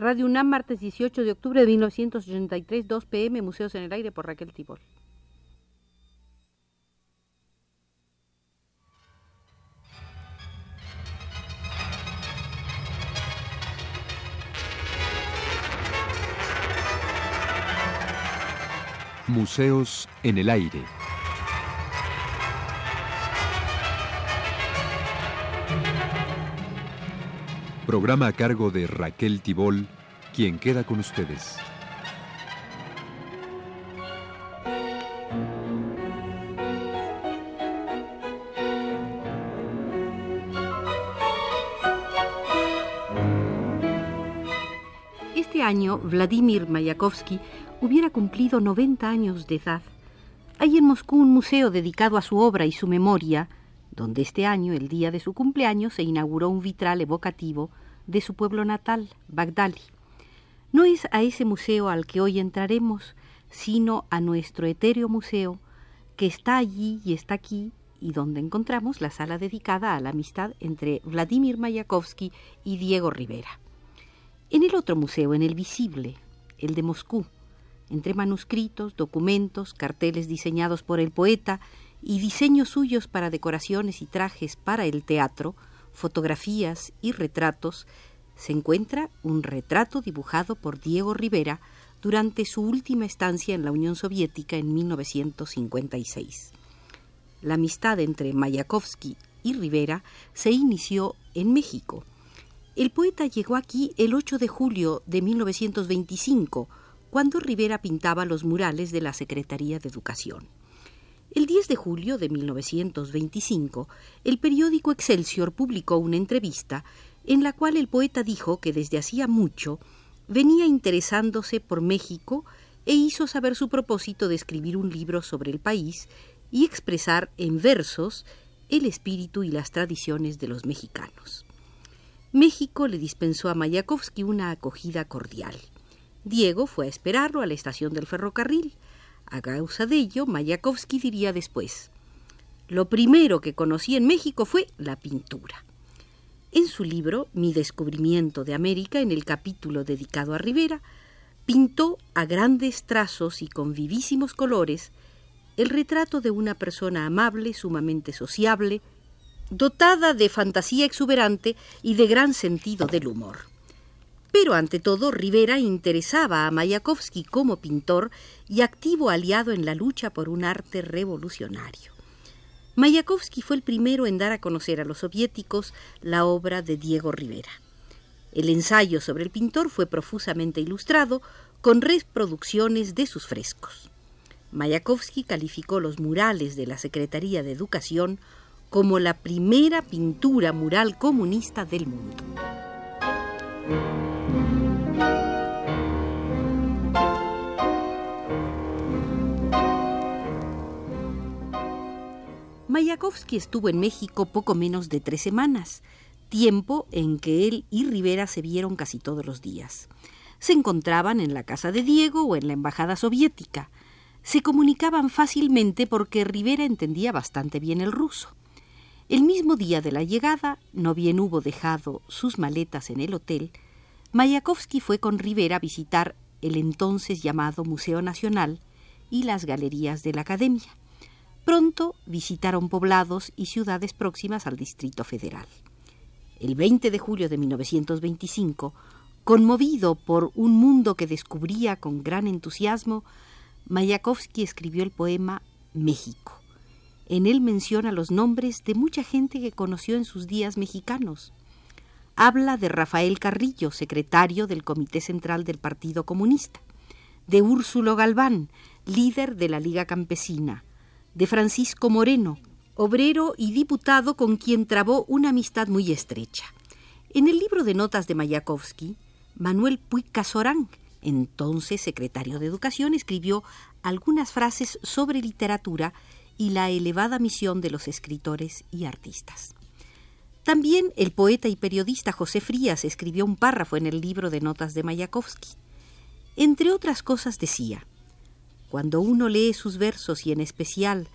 Radio UNAM, martes 18 de octubre de 1983, 2 pm, Museos en el Aire por Raquel Tibol. Museos en el Aire. Programa a cargo de Raquel Tibol, quien queda con ustedes. Este año, Vladimir Mayakovsky hubiera cumplido 90 años de edad. Hay en Moscú un museo dedicado a su obra y su memoria, donde este año, el día de su cumpleaños, se inauguró un vitral evocativo de su pueblo natal, Bagdali. No es a ese museo al que hoy entraremos, sino a nuestro etéreo museo, que está allí y está aquí, y donde encontramos la sala dedicada a la amistad entre Vladimir Mayakovsky y Diego Rivera. En el otro museo, en el visible, el de Moscú, entre manuscritos, documentos, carteles diseñados por el poeta y diseños suyos para decoraciones y trajes para el teatro, fotografías y retratos, se encuentra un retrato dibujado por Diego Rivera durante su última estancia en la Unión Soviética en 1956. La amistad entre Mayakovsky y Rivera se inició en México. El poeta llegó aquí el 8 de julio de 1925, cuando Rivera pintaba los murales de la Secretaría de Educación. El 10 de julio de 1925, el periódico Excelsior publicó una entrevista en la cual el poeta dijo que desde hacía mucho venía interesándose por México e hizo saber su propósito de escribir un libro sobre el país y expresar en versos el espíritu y las tradiciones de los mexicanos. México le dispensó a Mayakovsky una acogida cordial. Diego fue a esperarlo a la estación del ferrocarril. A causa de ello, Mayakovsky diría después, lo primero que conocí en México fue la pintura. En su libro Mi descubrimiento de América, en el capítulo dedicado a Rivera, pintó a grandes trazos y con vivísimos colores el retrato de una persona amable, sumamente sociable, dotada de fantasía exuberante y de gran sentido del humor. Pero ante todo, Rivera interesaba a Mayakovsky como pintor y activo aliado en la lucha por un arte revolucionario. Mayakovsky fue el primero en dar a conocer a los soviéticos la obra de Diego Rivera. El ensayo sobre el pintor fue profusamente ilustrado con reproducciones de sus frescos. Mayakovsky calificó los murales de la Secretaría de Educación como la primera pintura mural comunista del mundo. Mayakovsky estuvo en México poco menos de tres semanas, tiempo en que él y Rivera se vieron casi todos los días. Se encontraban en la casa de Diego o en la embajada soviética. Se comunicaban fácilmente porque Rivera entendía bastante bien el ruso. El mismo día de la llegada, no bien hubo dejado sus maletas en el hotel, Mayakovsky fue con Rivera a visitar el entonces llamado Museo Nacional y las galerías de la Academia. Pronto visitaron poblados y ciudades próximas al Distrito Federal. El 20 de julio de 1925, conmovido por un mundo que descubría con gran entusiasmo, Mayakovsky escribió el poema México. En él menciona los nombres de mucha gente que conoció en sus días mexicanos. Habla de Rafael Carrillo, secretario del Comité Central del Partido Comunista, de Úrsulo Galván, líder de la Liga Campesina, de Francisco Moreno, obrero y diputado con quien trabó una amistad muy estrecha. En el libro de notas de Mayakovsky, Manuel Puig Casorán, entonces secretario de Educación, escribió algunas frases sobre literatura y la elevada misión de los escritores y artistas. También el poeta y periodista José Frías escribió un párrafo en el libro de notas de Mayakovsky. Entre otras cosas decía, cuando uno lee sus versos y en especial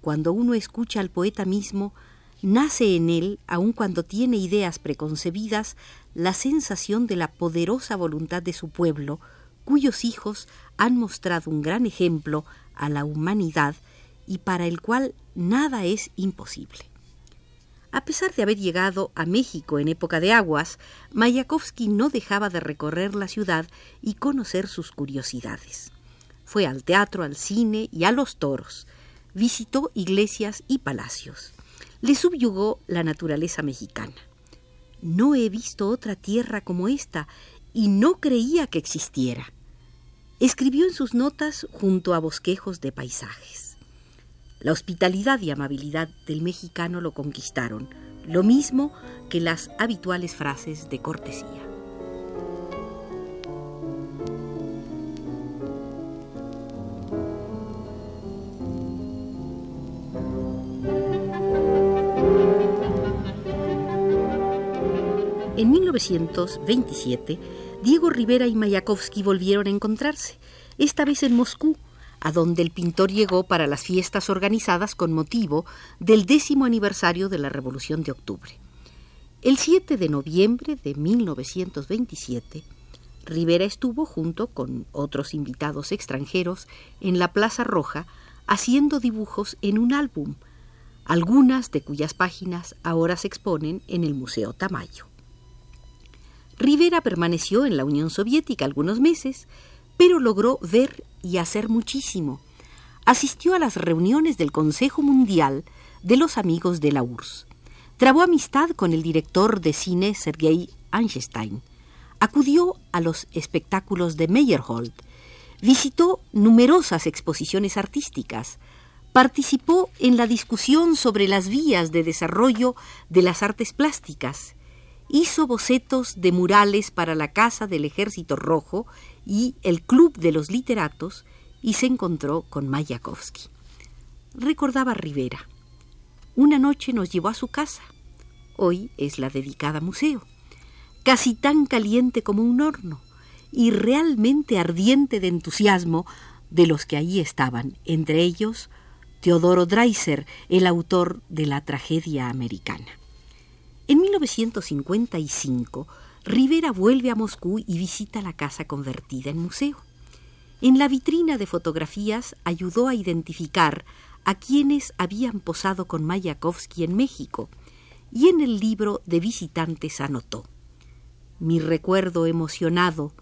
cuando uno escucha al poeta mismo, nace en él, aun cuando tiene ideas preconcebidas, la sensación de la poderosa voluntad de su pueblo, cuyos hijos han mostrado un gran ejemplo a la humanidad y para el cual nada es imposible. A pesar de haber llegado a México en época de aguas, Mayakovsky no dejaba de recorrer la ciudad y conocer sus curiosidades. Fue al teatro, al cine y a los toros. Visitó iglesias y palacios. Le subyugó la naturaleza mexicana. No he visto otra tierra como esta y no creía que existiera. Escribió en sus notas junto a bosquejos de paisajes. La hospitalidad y amabilidad del mexicano lo conquistaron, lo mismo que las habituales frases de cortesía. En 1927, Diego Rivera y Mayakovsky volvieron a encontrarse, esta vez en Moscú, a donde el pintor llegó para las fiestas organizadas con motivo del décimo aniversario de la Revolución de Octubre. El 7 de noviembre de 1927, Rivera estuvo junto con otros invitados extranjeros en la Plaza Roja haciendo dibujos en un álbum, algunas de cuyas páginas ahora se exponen en el Museo Tamayo. Rivera permaneció en la Unión Soviética algunos meses, pero logró ver y hacer muchísimo. Asistió a las reuniones del Consejo Mundial de los Amigos de la URSS. Trabó amistad con el director de cine Sergei Einstein. Acudió a los espectáculos de Meyerhold. Visitó numerosas exposiciones artísticas. Participó en la discusión sobre las vías de desarrollo de las artes plásticas. Hizo bocetos de murales para la Casa del Ejército Rojo y el Club de los Literatos y se encontró con Mayakovsky. Recordaba Rivera. Una noche nos llevó a su casa. Hoy es la dedicada museo. Casi tan caliente como un horno y realmente ardiente de entusiasmo de los que allí estaban, entre ellos Teodoro Dreiser, el autor de la tragedia americana. En 1955 Rivera vuelve a Moscú y visita la casa convertida en museo. En la vitrina de fotografías ayudó a identificar a quienes habían posado con Mayakovsky en México y en el libro de visitantes anotó Mi recuerdo emocionado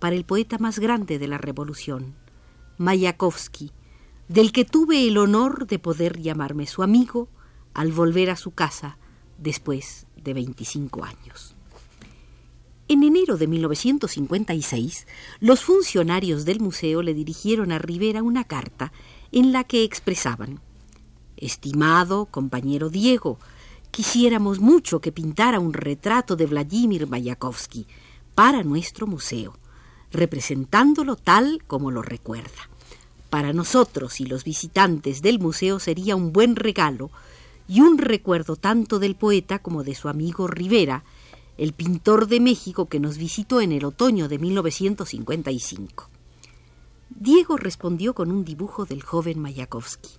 para el poeta más grande de la Revolución, Mayakovsky, del que tuve el honor de poder llamarme su amigo al volver a su casa después de 25 años. En enero de 1956, los funcionarios del museo le dirigieron a Rivera una carta en la que expresaban Estimado compañero Diego, quisiéramos mucho que pintara un retrato de Vladimir Mayakovsky para nuestro museo, representándolo tal como lo recuerda. Para nosotros y los visitantes del museo sería un buen regalo y un recuerdo tanto del poeta como de su amigo Rivera, el pintor de México que nos visitó en el otoño de 1955. Diego respondió con un dibujo del joven Mayakovsky,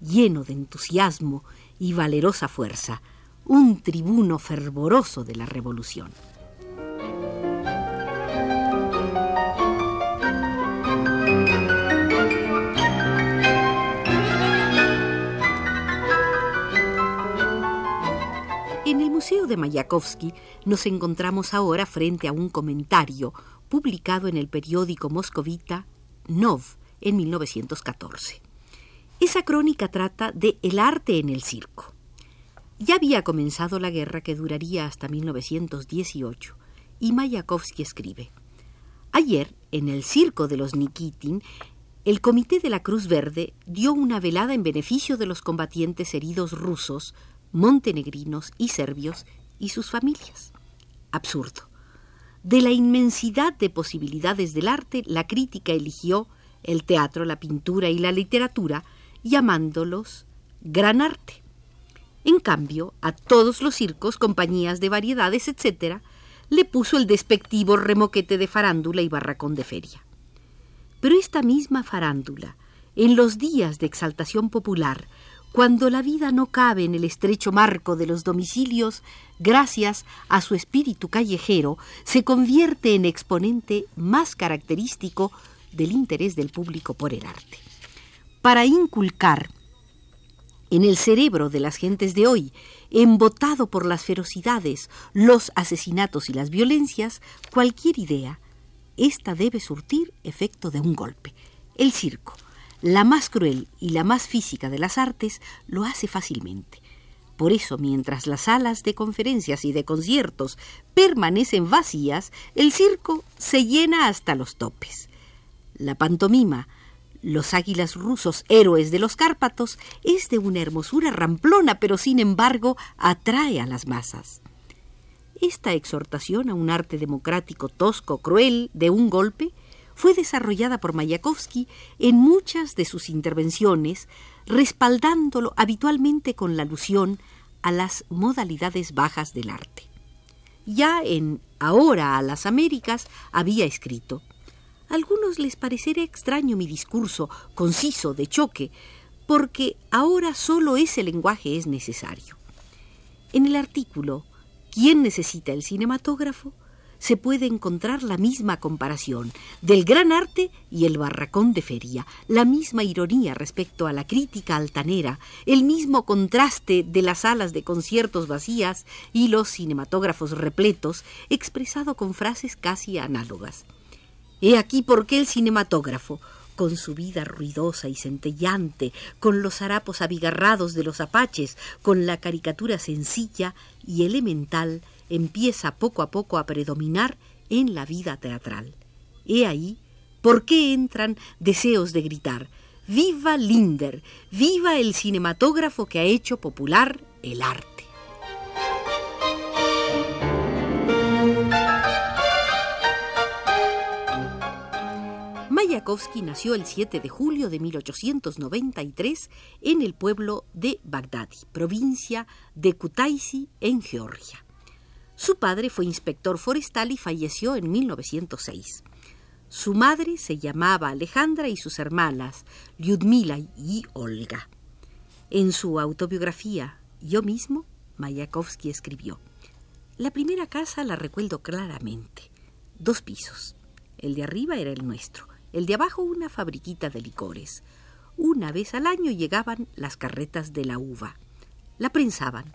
lleno de entusiasmo y valerosa fuerza, un tribuno fervoroso de la revolución. Museo de Mayakovsky nos encontramos ahora frente a un comentario publicado en el periódico moscovita Nov en 1914. Esa crónica trata de el arte en el circo. Ya había comenzado la guerra que duraría hasta 1918 y Mayakovsky escribe: Ayer, en el circo de los Nikitin, el Comité de la Cruz Verde dio una velada en beneficio de los combatientes heridos rusos montenegrinos y serbios y sus familias. Absurdo. De la inmensidad de posibilidades del arte, la crítica eligió el teatro, la pintura y la literatura, llamándolos gran arte. En cambio, a todos los circos, compañías de variedades, etc., le puso el despectivo remoquete de farándula y barracón de feria. Pero esta misma farándula, en los días de exaltación popular, cuando la vida no cabe en el estrecho marco de los domicilios, gracias a su espíritu callejero, se convierte en exponente más característico del interés del público por el arte. Para inculcar en el cerebro de las gentes de hoy, embotado por las ferocidades, los asesinatos y las violencias, cualquier idea, esta debe surtir efecto de un golpe. El circo, la más cruel y la más física de las artes, lo hace fácilmente. Por eso, mientras las salas de conferencias y de conciertos permanecen vacías, el circo se llena hasta los topes. La pantomima, los águilas rusos héroes de los Cárpatos, es de una hermosura ramplona, pero sin embargo atrae a las masas. Esta exhortación a un arte democrático tosco, cruel, de un golpe, fue desarrollada por Mayakovsky en muchas de sus intervenciones, respaldándolo habitualmente con la alusión a las modalidades bajas del arte. Ya en Ahora a las Américas había escrito algunos les parecerá extraño mi discurso, conciso, de choque, porque ahora solo ese lenguaje es necesario. En el artículo ¿Quién necesita el cinematógrafo? Se puede encontrar la misma comparación del gran arte y el barracón de feria, la misma ironía respecto a la crítica altanera, el mismo contraste de las salas de conciertos vacías y los cinematógrafos repletos, expresado con frases casi análogas. He aquí por qué el cinematógrafo, con su vida ruidosa y centellante, con los harapos abigarrados de los apaches, con la caricatura sencilla y elemental, empieza poco a poco a predominar en la vida teatral. He ahí por qué entran deseos de gritar ¡Viva Linder! ¡Viva el cinematógrafo que ha hecho popular el arte! Mayakovsky nació el 7 de julio de 1893 en el pueblo de Bagdadi, provincia de Kutaisi, en Georgia. Su padre fue inspector forestal y falleció en 1906. Su madre se llamaba Alejandra y sus hermanas Lyudmila y Olga. En su autobiografía Yo mismo, Mayakovsky escribió: La primera casa la recuerdo claramente. Dos pisos. El de arriba era el nuestro el de abajo una fabriquita de licores. Una vez al año llegaban las carretas de la uva. La prensaban.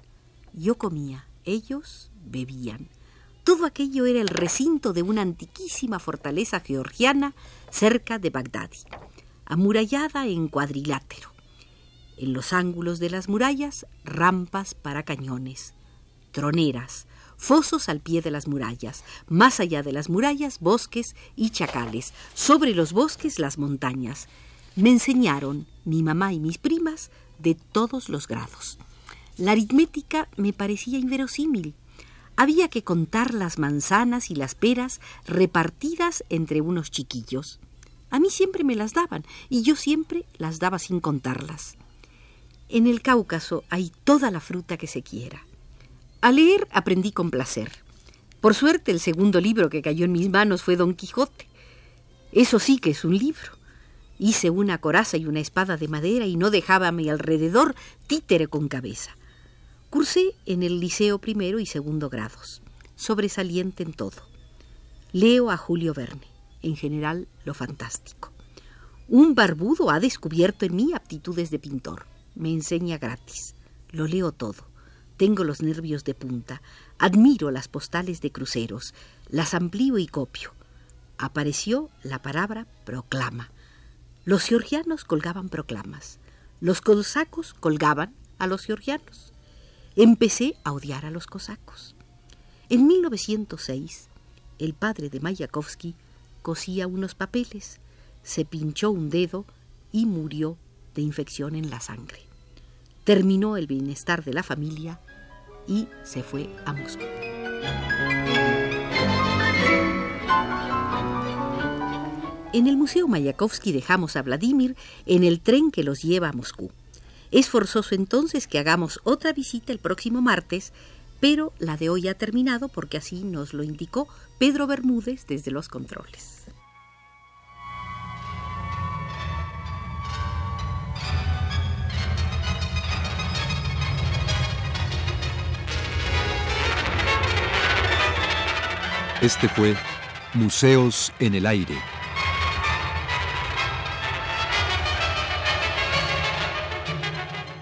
Yo comía, ellos bebían. Todo aquello era el recinto de una antiquísima fortaleza georgiana cerca de Bagdadi, amurallada en cuadrilátero. En los ángulos de las murallas, rampas para cañones, troneras, fosos al pie de las murallas, más allá de las murallas bosques y chacales, sobre los bosques las montañas. Me enseñaron mi mamá y mis primas de todos los grados. La aritmética me parecía inverosímil. Había que contar las manzanas y las peras repartidas entre unos chiquillos. A mí siempre me las daban y yo siempre las daba sin contarlas. En el Cáucaso hay toda la fruta que se quiera. A leer aprendí con placer. Por suerte, el segundo libro que cayó en mis manos fue Don Quijote. Eso sí que es un libro. Hice una coraza y una espada de madera y no dejaba a mi alrededor títere con cabeza. Cursé en el liceo primero y segundo grados, sobresaliente en todo. Leo a Julio Verne, en general lo fantástico. Un barbudo ha descubierto en mí aptitudes de pintor. Me enseña gratis. Lo leo todo. Tengo los nervios de punta. Admiro las postales de cruceros. Las amplío y copio. Apareció la palabra proclama. Los georgianos colgaban proclamas. Los cosacos colgaban a los georgianos. Empecé a odiar a los cosacos. En 1906, el padre de Mayakovsky cosía unos papeles, se pinchó un dedo y murió de infección en la sangre. Terminó el bienestar de la familia y se fue a Moscú. En el Museo Mayakovsky dejamos a Vladimir en el tren que los lleva a Moscú. Es forzoso entonces que hagamos otra visita el próximo martes, pero la de hoy ha terminado porque así nos lo indicó Pedro Bermúdez desde los controles. Este fue Museos en el Aire.